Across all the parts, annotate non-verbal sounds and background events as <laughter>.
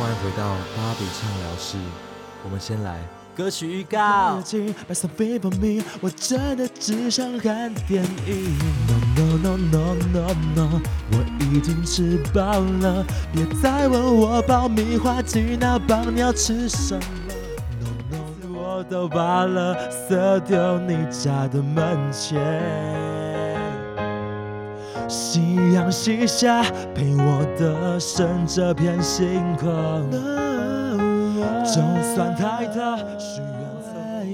欢迎回到芭比畅聊室，我们先来歌曲预告。白色 f for me，我真的只想看电影。No no no no no no，我已经吃饱了，别再问我爆米花鸡那棒你要吃什么。No no，我都把垃圾丢你家的门前。夕阳西下，陪我的剩这片星空。就算太特，需要再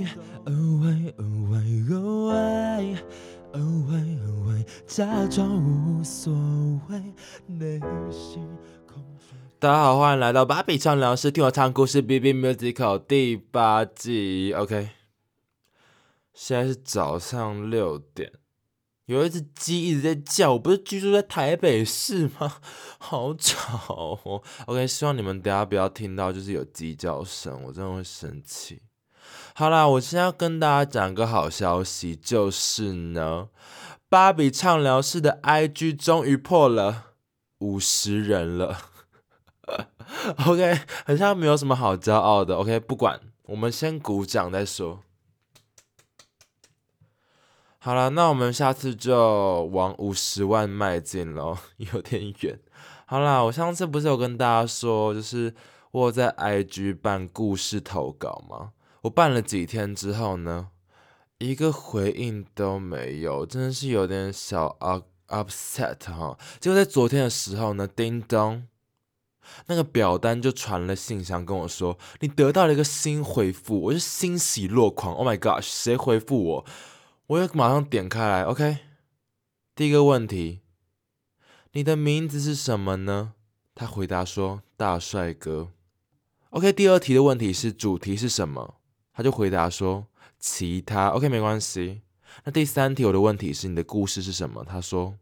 安慰安慰安慰安慰安慰，假装无所谓，内心空。大家好，欢迎来到芭比畅聊室，听我唱故事《B B Musical》第八季。OK，现在是早上六点。有一只鸡一直在叫，我不是居住在台北市吗？<laughs> 好吵哦。OK，希望你们等下不要听到就是有鸡叫声，我真的会生气。好啦，我现在要跟大家讲个好消息，就是呢，芭比畅聊室的 IG 终于破了五十人了。<laughs> OK，好像没有什么好骄傲的。OK，不管，我们先鼓掌再说。好了，那我们下次就往五十万迈进咯，<laughs> 有点远。好啦，我上次不是有跟大家说，就是我在 IG 办故事投稿吗？我办了几天之后呢，一个回应都没有，真的是有点小 upset 哈。结果在昨天的时候呢，叮咚，那个表单就传了信箱跟我说，你得到了一个新回复，我是欣喜若狂。Oh my god，谁回复我？我又马上点开来，OK。第一个问题，你的名字是什么呢？他回答说：“大帅哥。”OK。第二题的问题是主题是什么？他就回答说：“其他。”OK，没关系。那第三题我的问题是你的故事是什么？他说：“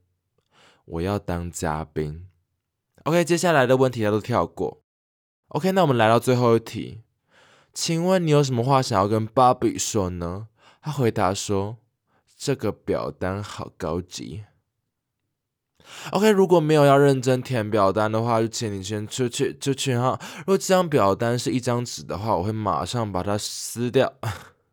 我要当嘉宾。”OK，接下来的问题他都跳过。OK，那我们来到最后一题，请问你有什么话想要跟芭比说呢？他回答说。这个表单好高级。OK，如果没有要认真填表单的话，就请你先出去，出去哈。如果这张表单是一张纸的话，我会马上把它撕掉。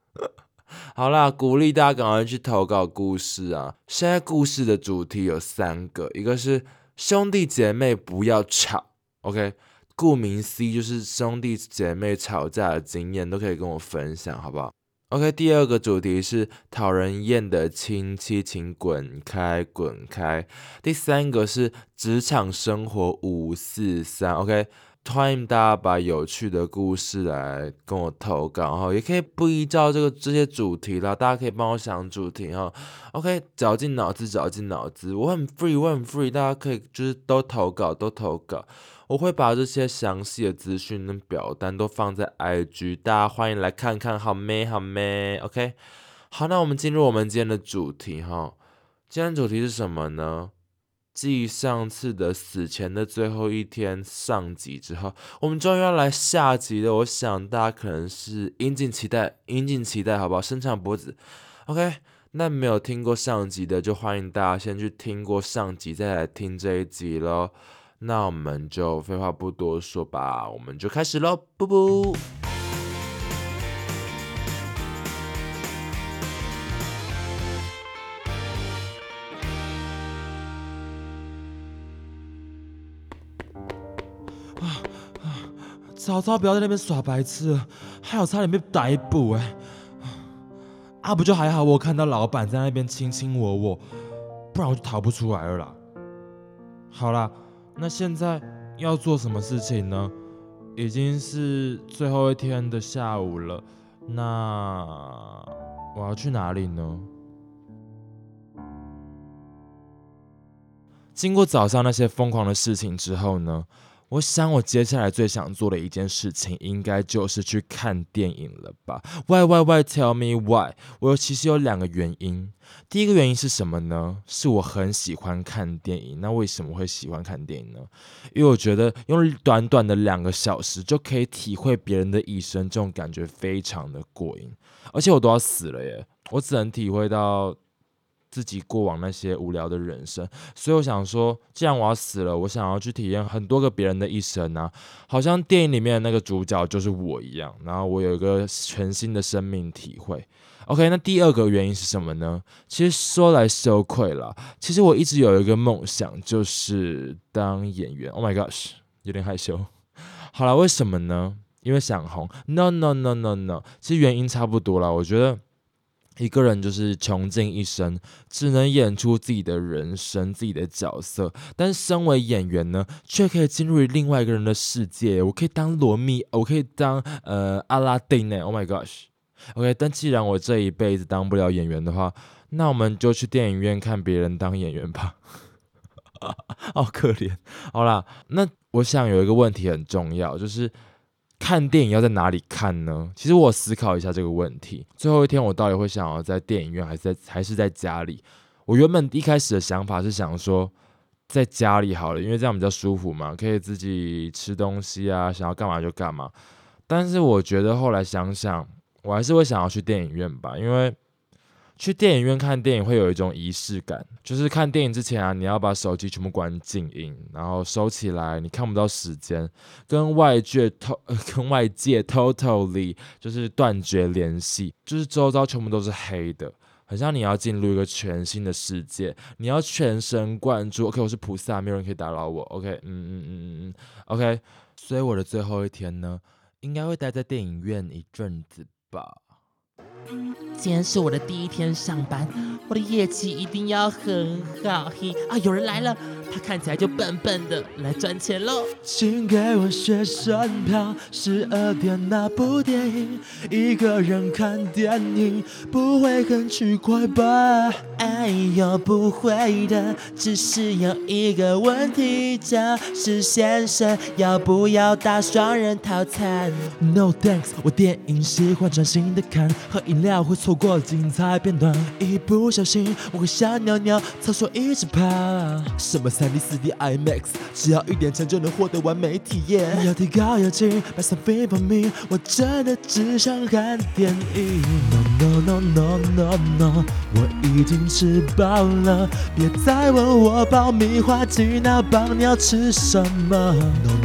<laughs> 好啦，鼓励大家赶快去投稿故事啊！现在故事的主题有三个，一个是兄弟姐妹不要吵。OK，顾名思义就是兄弟姐妹吵架的经验都可以跟我分享，好不好？OK，第二个主题是讨人厌的亲戚，请滚开，滚开。第三个是职场生活五四三。OK，欢迎大家把有趣的故事来跟我投稿哈，也可以不依照这个这些主题啦，大家可以帮我想主题哈。OK，绞尽脑汁，绞尽脑汁，我很 free，我很 free，大家可以就是都投稿，都投稿。我会把这些详细的资讯跟表单都放在 IG，大家欢迎来看看，好咩好咩？OK，好，那我们进入我们今天的主题哈。今天主题是什么呢？继上次的死前的最后一天上集之后，我们终于要来下集了。我想大家可能是殷尽期待，殷尽期待，好不好？伸长脖子。OK，那没有听过上集的，就欢迎大家先去听过上集，再来听这一集喽。那我们就废话不多说吧，我们就开始喽，布布。早知道不要在那边耍白痴，还有差点被逮捕哎！啊，不就还好，我看到老板在那边卿卿我我，不然我就逃不出来了啦。好啦。那现在要做什么事情呢？已经是最后一天的下午了，那我要去哪里呢？经过早上那些疯狂的事情之后呢？我想，我接下来最想做的一件事情，应该就是去看电影了吧？Why why why tell me why？我其实有两个原因。第一个原因是什么呢？是我很喜欢看电影。那为什么会喜欢看电影呢？因为我觉得用短短的两个小时就可以体会别人的一生，这种感觉非常的过瘾。而且我都要死了耶，我只能体会到自己过往那些无聊的人生，所以我想说，既然我要死了，我想要去体验很多个别人的一生啊，好像电影里面的那个主角就是我一样，然后我有一个全新的生命体会。OK，那第二个原因是什么呢？其实说来羞愧了，其实我一直有一个梦想，就是当演员。Oh my gosh，有点害羞。好了，为什么呢？因为想红？No No No No No，其实原因差不多了。我觉得。一个人就是穷尽一生，只能演出自己的人生、自己的角色。但身为演员呢，却可以进入另外一个人的世界。我可以当罗密，我可以当呃阿拉丁呢。Oh my gosh！OK，但既然我这一辈子当不了演员的话，那我们就去电影院看别人当演员吧。<laughs> 好可怜。好啦，那我想有一个问题很重要，就是。看电影要在哪里看呢？其实我思考一下这个问题。最后一天，我到底会想要在电影院，还是在还是在家里？我原本一开始的想法是想说，在家里好了，因为这样比较舒服嘛，可以自己吃东西啊，想要干嘛就干嘛。但是我觉得后来想想，我还是会想要去电影院吧，因为。去电影院看电影会有一种仪式感，就是看电影之前啊，你要把手机全部关静音，然后收起来，你看不到时间，跟外界透呃跟外界 totally 就是断绝联系，就是周遭全部都是黑的，很像你要进入一个全新的世界，你要全神贯注。OK，我是菩萨，没有人可以打扰我。OK，嗯嗯嗯嗯嗯，OK，所以我的最后一天呢，应该会待在电影院一阵子吧。今天是我的第一天上班，我的业绩一定要很好。嘿啊，有人来了，他看起来就笨笨的，来赚钱喽。请给我学生票，十二点那部电影，一个人看电影不会很奇怪吧？哎呦，不会的，只是有一个问题，就是先生要不要打双人套餐？No thanks，我电影喜欢专心的看，喝饮料会错。过精彩片段，一不小心我会想尿尿，厕所一直跑。什么三 D、四 D、IMAX，只要一点钱就能获得完美体验。你要提高要紧，Buy something for me，我真的只想看电影。No no no no no no，我已经吃饱了，别再问我爆米花鸡那棒你要吃什么。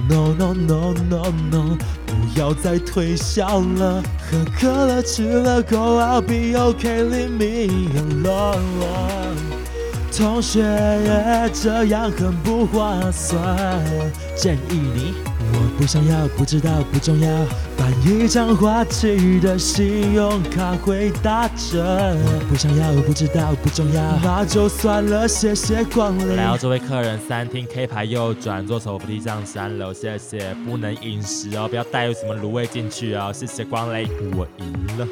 No no no no no no，不要再推销了，喝可乐吃了够，I'll be。Okay, leave me alone。同学，这样很不划算。建议你，我不想要，不知道，不重要。办一张花旗的信用卡会打折。我不想要，不知道，不重要。那就算了，谢谢光临。来到，这位客人，三厅 K 牌右转，坐手扶梯上三楼，谢谢。不能饮食哦，不要带有什么卤味进去哦，谢谢光临。我赢了。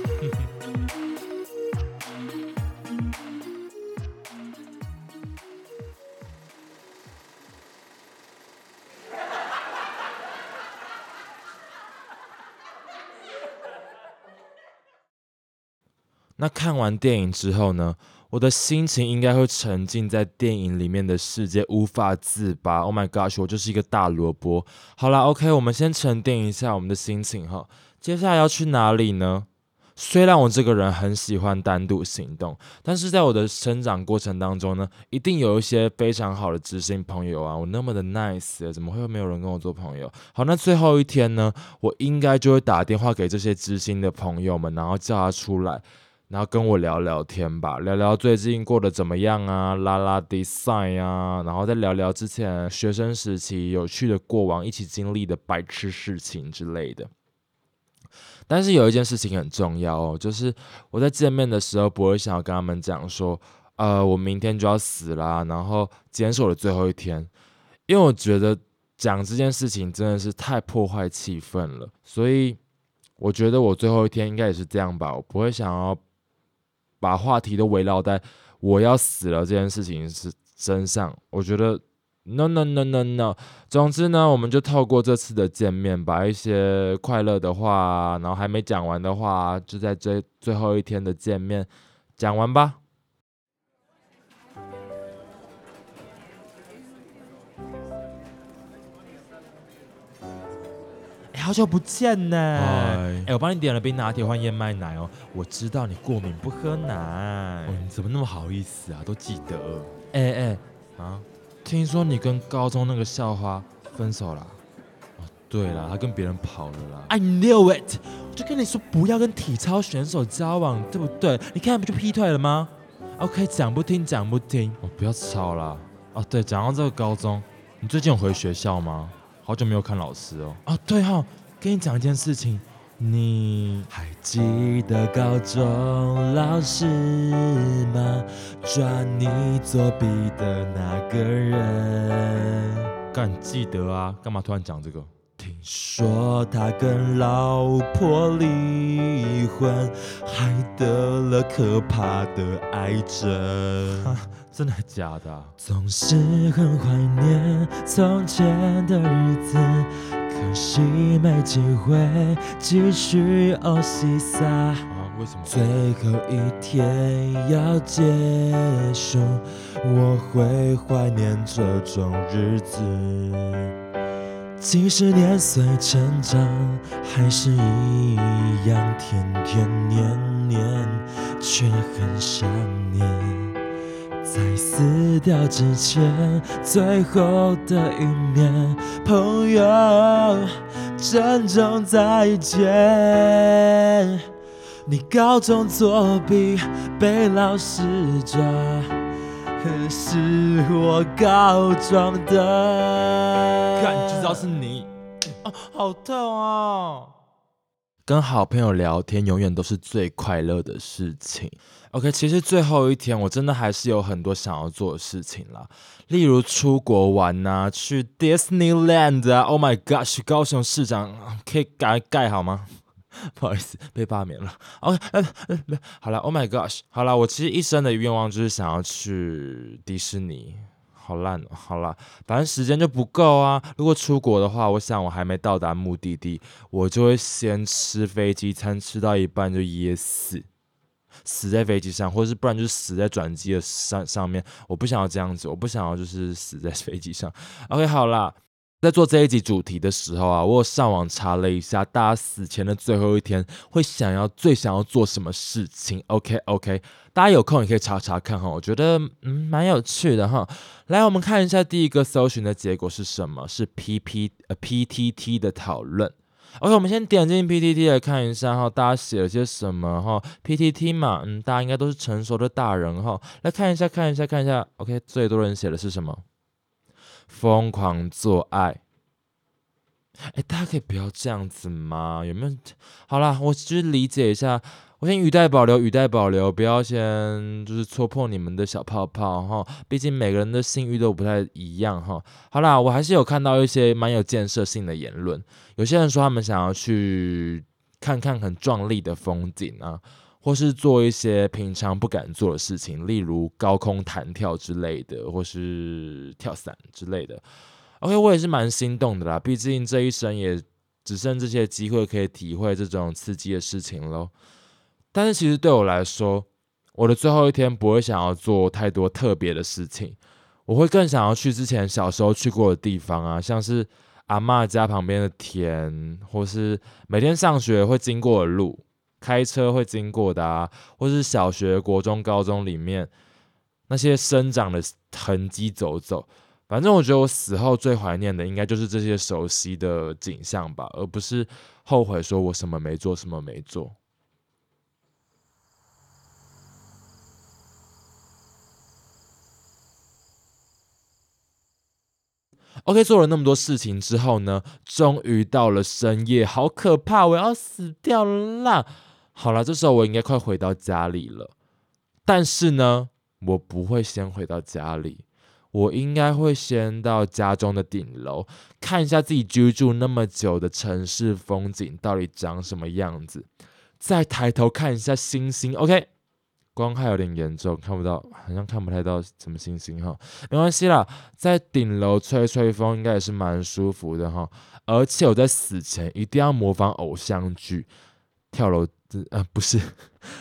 那看完电影之后呢？我的心情应该会沉浸在电影里面的世界，无法自拔。Oh my gosh，我就是一个大萝卜。好啦 o k 我们先沉淀一下我们的心情哈。接下来要去哪里呢？虽然我这个人很喜欢单独行动，但是在我的成长过程当中呢，一定有一些非常好的知心朋友啊。我那么的 nice，怎么会没有人跟我做朋友？好，那最后一天呢，我应该就会打电话给这些知心的朋友们，然后叫他出来。然后跟我聊聊天吧，聊聊最近过得怎么样啊，拉拉 design 啊，然后再聊聊之前学生时期有趣的过往，一起经历的白痴事情之类的。但是有一件事情很重要哦，就是我在见面的时候不会想要跟他们讲说，呃，我明天就要死啦，然后今天是我的最后一天，因为我觉得讲这件事情真的是太破坏气氛了，所以我觉得我最后一天应该也是这样吧，我不会想要。把话题都围绕在我要死了这件事情是身上，我觉得 no no no no no。总之呢，我们就透过这次的见面，把一些快乐的话，然后还没讲完的话，就在这最后一天的见面讲完吧。好久不见呢！嗨哎、我帮你点了冰拿铁换燕麦奶哦。我知道你过敏不喝奶。哦，你怎么那么好意思啊？都记得哎哎、啊？听说你跟高中那个校花分手了哦对了，她跟别人跑了啦。？I knew it！我就跟你说不要跟体操选手交往，对不对？你看不就劈腿了吗？OK，讲不听讲不听。哦，不要吵啦。哦，对，讲到这个高中，你最近有回学校吗？好久没有看老师哦。哦，对哈、跟你讲一件事情，你还记得高中老师吗？抓你作弊的那个人。干记得啊？干嘛突然讲这个？听说他跟老婆离婚，还得了可怕的癌症。<laughs> 真的假的、啊？总是很怀念从前的日子，可惜没机会继续哦西撒。啊？为什么？最后一天要结束，我会怀念这种日子。即使年岁成长，还是一样天天年年，却很想念。在死掉之前，最后的一面，朋友，珍重再见。你高中作弊被老师抓，可是我告状的。看，就知道是你。哦，好痛哦！跟好朋友聊天永远都是最快乐的事情。OK，其实最后一天我真的还是有很多想要做的事情啦，例如出国玩呐、去 Disneyland 啊。Oh my gosh，高雄市长可以改盖好吗？<laughs> 不好意思，被罢免了。OK，呃呃好了，Oh my gosh，好了，我其实一生的愿望就是想要去迪士尼。好烂哦，好啦，反正时间就不够啊。如果出国的话，我想我还没到达目的地，我就会先吃飞机餐，吃到一半就噎死，死在飞机上，或者是不然就是死在转机的上上面。我不想要这样子，我不想要就是死在飞机上。OK，好啦，在做这一集主题的时候啊，我有上网查了一下，大家死前的最后一天会想要最想要做什么事情。OK OK，大家有空也可以查查看哈，我觉得嗯蛮有趣的哈。来，我们看一下第一个搜寻的结果是什么？是 P P 呃 P T T 的讨论。OK，我们先点进 PTT 来看一下哈，大家写了些什么哈？PTT 嘛，嗯，大家应该都是成熟的大人哈，来看一下，看一下，看一下。OK，最多人写的是什么？疯狂做爱。哎，大家可以不要这样子吗？有没有？好啦，我就是理解一下，我先语带保留，语带保留，不要先就是戳破你们的小泡泡哈。毕竟每个人的性欲都不太一样哈。好啦，我还是有看到一些蛮有建设性的言论。有些人说他们想要去看看很壮丽的风景啊，或是做一些平常不敢做的事情，例如高空弹跳之类的，或是跳伞之类的。OK，我也是蛮心动的啦，毕竟这一生也只剩这些机会可以体会这种刺激的事情喽。但是其实对我来说，我的最后一天不会想要做太多特别的事情，我会更想要去之前小时候去过的地方啊，像是阿嬷家旁边的田，或是每天上学会经过的路，开车会经过的啊，或是小学、国中、高中里面那些生长的痕迹走走。反正我觉得我死后最怀念的，应该就是这些熟悉的景象吧，而不是后悔说我什么没做，什么没做。OK，做了那么多事情之后呢，终于到了深夜，好可怕，我要死掉了啦！好了，这时候我应该快回到家里了，但是呢，我不会先回到家里。我应该会先到家中的顶楼，看一下自己居住那么久的城市风景到底长什么样子，再抬头看一下星星。OK，光害有点严重，看不到，好像看不太到什么星星哈，没关系啦，在顶楼吹吹风应该也是蛮舒服的哈。而且我在死前一定要模仿偶像剧，跳楼，呃，不是，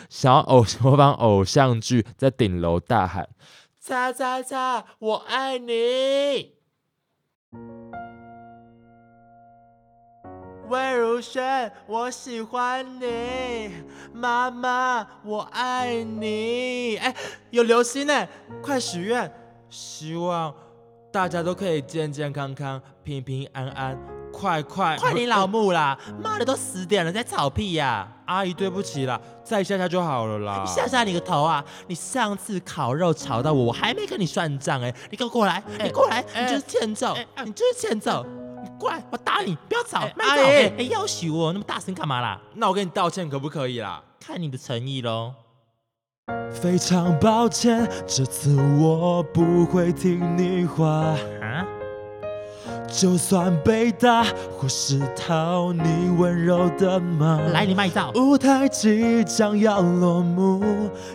想要偶 <laughs> 模仿偶像剧，在顶楼大喊。擦擦擦，我爱你！魏如萱，我喜欢你，妈妈，我爱你。哎，有流星呢，快许愿，希望大家都可以健健康康、平平安安。快快快你 <laughs> 老木啦！妈的，都十点了，在吵屁呀！阿姨，对不起啦，再下下就好了啦。下下你个头啊！你上次烤肉吵到我，我还没跟你算账哎！你给我过来，你过来，你就是欠揍，你就是欠揍！你过来，我打你！不要吵，阿姨，哎，要挟我那么大声干嘛啦？那我跟你道歉可不可以啦？看你的诚意喽。非常抱歉，这次我不会听你话。啊？就算被打或是讨你温柔的骂，来你卖照。舞台即将要落幕，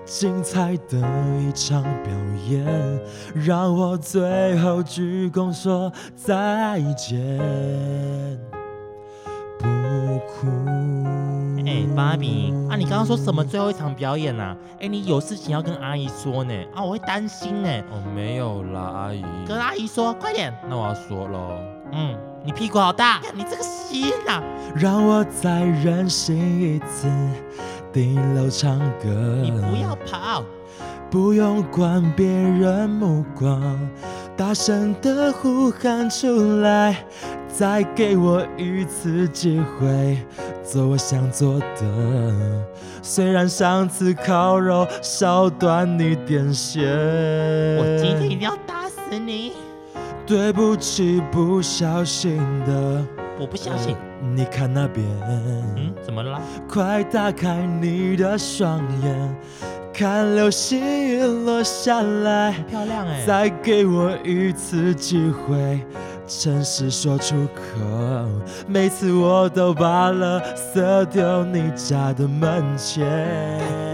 精彩的一场表演，让我最后鞠躬说再见，不哭。哎，芭比啊，你刚刚说什么最后一场表演啊？哎，你有事情要跟阿姨说呢？啊，我会担心呢。哦，没有啦，阿姨。跟阿姨说，快点。那我要说喽。嗯，你屁股好大，你这个心呐。让我再任性一次，顶楼唱歌。你不要跑，不用管别人目光，大声的呼喊出来，再给我一次机会。做我想做的，虽然上次烤肉烧断你电线，我今天一定要打死你！对不起，不小心的，我不相信。你看那边，嗯，怎么了？快打开你的双眼，看流星落下来，很漂亮哎！再给我一次机会。诚实说出口，每次我都把垃圾丢你家的门前。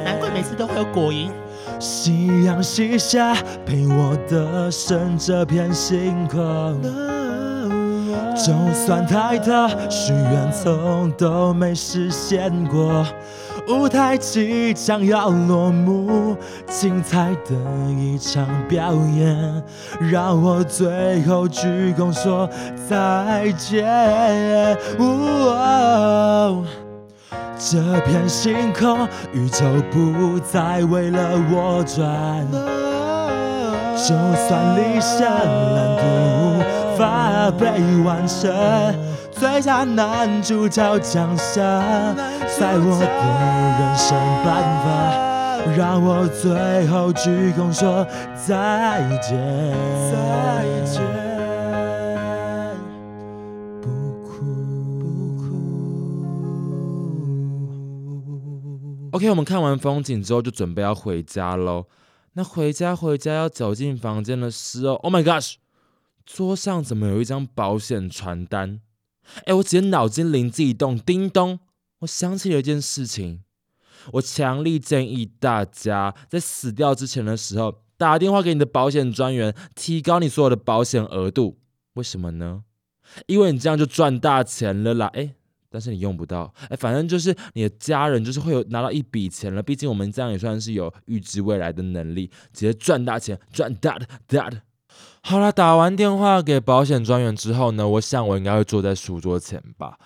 难怪每次都会有果蝇。夕阳西下，陪我的剩这片星空。就算抬头许愿，从都没实现过。舞台即将要落幕，精彩的一场表演，让我最后鞠躬说再见。这片星空，宇宙不再为了我转，就算理想蓝图无法被完成。最佳男主角奖项，在我的人生办法，让我最后鞠躬说再见。再见，不哭不哭。OK，我们看完风景之后，就准备要回家喽。那回家回家要走进房间的时候，Oh my gosh，桌上怎么有一张保险传单？哎，我直接脑筋灵机一动，叮咚！我想起了一件事情，我强力建议大家在死掉之前的时候打电话给你的保险专员，提高你所有的保险额度。为什么呢？因为你这样就赚大钱了啦！哎，但是你用不到。哎，反正就是你的家人就是会有拿到一笔钱了。毕竟我们这样也算是有预知未来的能力，直接赚大钱，赚大的大的。好了，打完电话给保险专员之后呢，我想我应该会坐在书桌前吧。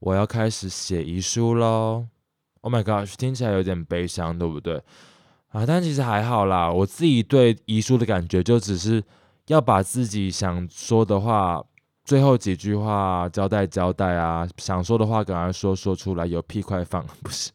我要开始写遗书喽。Oh my god，听起来有点悲伤，对不对？啊，但其实还好啦。我自己对遗书的感觉，就只是要把自己想说的话，最后几句话交代交代啊，想说的话赶快说说出来，有屁快放，不是？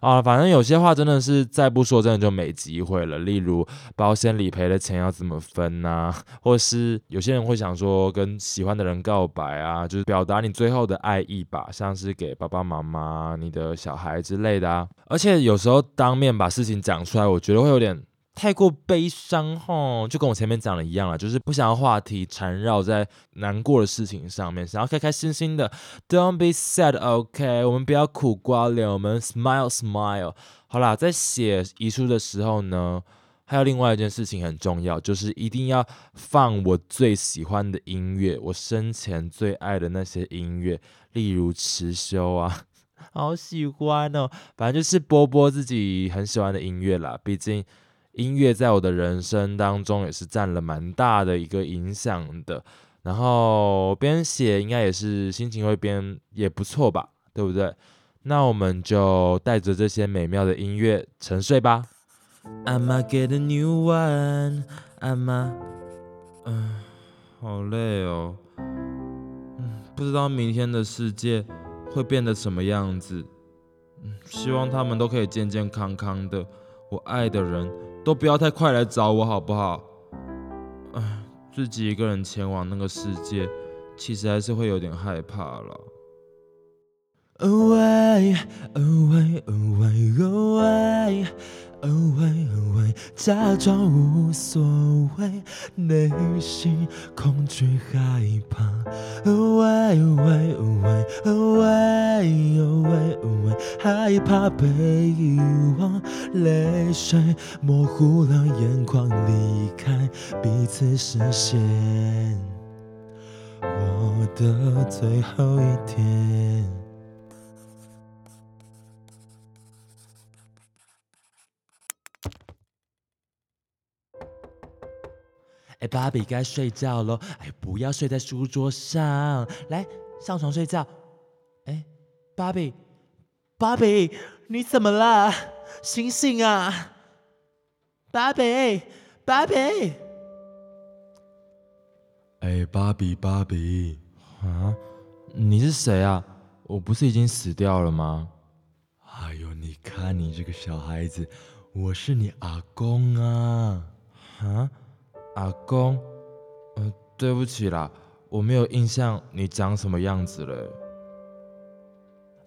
啊，反正有些话真的是再不说，真的就没机会了。例如保险理赔的钱要怎么分呐？或是有些人会想说跟喜欢的人告白啊，就是表达你最后的爱意吧，像是给爸爸妈妈、你的小孩之类的啊。而且有时候当面把事情讲出来，我觉得会有点。太过悲伤吼，就跟我前面讲的一样了，就是不想要话题缠绕在难过的事情上面，想要开开心心的。Don't be sad，OK，我们不要苦瓜脸，我们 smile smile。好啦，在写遗书的时候呢，还有另外一件事情很重要，就是一定要放我最喜欢的音乐，我生前最爱的那些音乐，例如持修啊，<laughs> 好喜欢哦，反正就是播播自己很喜欢的音乐啦，毕竟。音乐在我的人生当中也是占了蛮大的一个影响的。然后边写应该也是心情会边也不错吧，对不对？那我们就带着这些美妙的音乐沉睡吧。I'ma get a new one. I'ma，嗯，好累哦。嗯，不知道明天的世界会变得什么样子。嗯，希望他们都可以健健康康的。我爱的人都不要太快来找我，好不好？唉，自己一个人前往那个世界，其实还是会有点害怕了。Away, away, away, away, away, away，假装无所谓，内心恐惧害怕。Away, away, away, away, away, away，害怕被遗忘，泪水模糊了眼眶，离开彼此视线。我的最后一天。哎，芭比该睡觉喽！哎，不要睡在书桌上，来上床睡觉。哎，芭比，芭比，你怎么了？醒醒啊！芭比，芭比。哎，芭比，芭比，啊，你是谁啊？我不是已经死掉了吗？哎呦，你看你这个小孩子，我是你阿公啊！啊？阿公，呃，对不起啦，我没有印象你长什么样子了。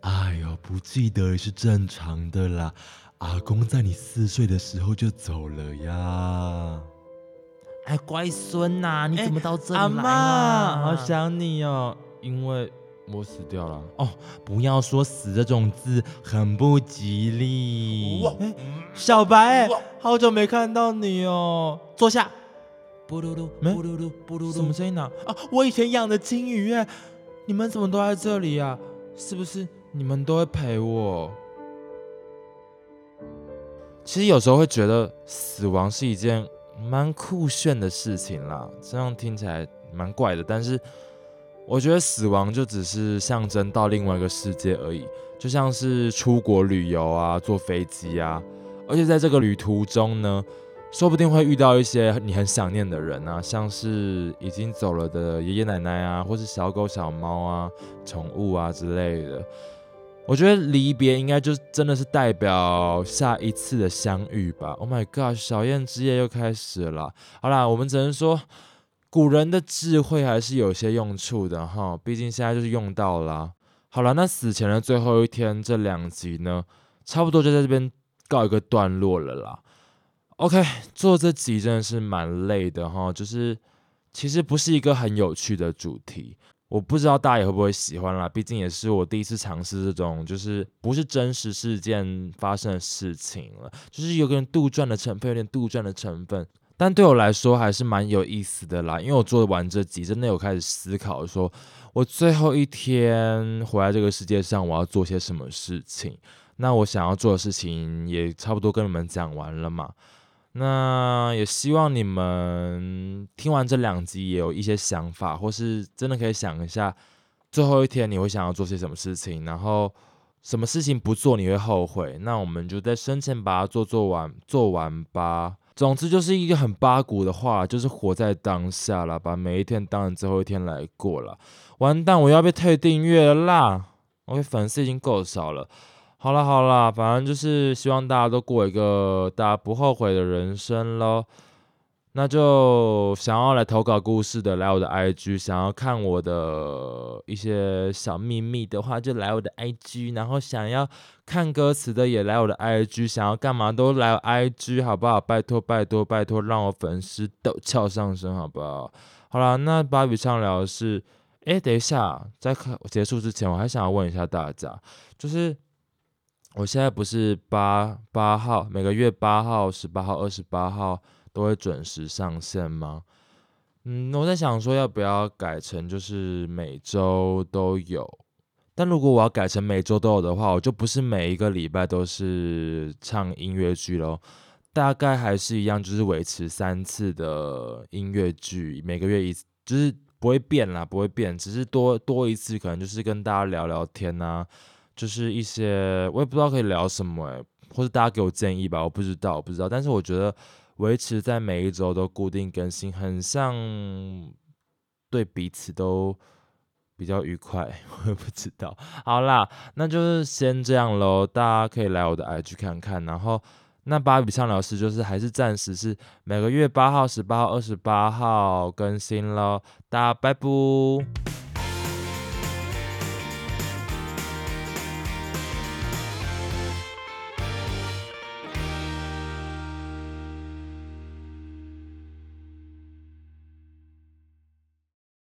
哎呦，不记得也是正常的啦。阿公在你四岁的时候就走了呀。哎，乖孙呐、你哎怎么到这里来阿来妈，好想你哦，因为我死掉了。哦，不要说死这种字，很不吉利。哎小白，好久没看到你哦，坐下。布噜噜，没布噜噜，布噜噜，什么声音呢、啊？我以前养的金鱼哎，你们怎么都在这里啊？是不是你们都会陪我？其实有时候会觉得死亡是一件蛮酷炫的事情啦，这样听起来蛮怪的，但是我觉得死亡就只是象征到另外一个世界而已，就像是出国旅游啊，坐飞机啊，而且在这个旅途中呢，说不定会遇到一些你很想念的人啊，像是已经走了的爷爷奶奶啊，或是小狗小猫啊、宠物啊之类的。我觉得离别应该就真的是代表下一次的相遇吧。Oh my god，小燕之夜又开始了。好啦，我们只能说古人的智慧还是有些用处的哈，毕竟现在就是用到啦。好了，那死前的最后一天这两集呢，差不多就在这边告一个段落了啦。OK，做这集真的是蛮累的哈，就是其实不是一个很有趣的主题。我不知道大家也会不会喜欢啦，毕竟也是我第一次尝试这种，就是不是真实事件发生的事情了，就是有个人杜撰的成分，有点杜撰的成分。但对我来说还是蛮有意思的啦，因为我做完这集，真的有开始思考，说我最后一天回来这个世界上，我要做些什么事情。那我想要做的事情也差不多跟你们讲完了嘛。那也希望你们听完这两集也有一些想法，或是真的可以想一下，最后一天你会想要做些什么事情，然后什么事情不做你会后悔。那我们就在生前把它做做完，做完吧。总之就是一个很八股的话，就是活在当下啦，把每一天当成最后一天来过了。完蛋，我要被退订阅了啦！我的粉丝已经够少了。好了好了，反正就是希望大家都过一个大家不后悔的人生喽。那就想要来投稿故事的，来我的 IG；想要看我的一些小秘密的话，就来我的 IG；然后想要看歌词的，也来我的 IG；想要干嘛都来 IG，好不好？拜托拜托拜托，让我粉丝陡峭上升，好不好？好了，那芭比畅聊的是，哎，等一下，在看结束之前，我还想要问一下大家，就是。我现在不是八八号，每个月八号、十八号、二十八号都会准时上线吗？嗯，我在想说要不要改成就是每周都有，但如果我要改成每周都有的话，我就不是每一个礼拜都是唱音乐剧喽，大概还是一样，就是维持三次的音乐剧，每个月一次，就是不会变啦，不会变，只是多多一次，可能就是跟大家聊聊天呐、就是一些我也不知道可以聊什么诶、或者大家给我建议吧，我不知道，不知道。但是我觉得维持在每一周都固定更新，很像对彼此都比较愉快，<laughs> 我也不知道。好啦，那就是先这样喽，大家可以来我的 IG 看看，然后。那芭比畅聊室就是还是暂时是每个月八号、十八号、二十八号更新喽，大家拜拜。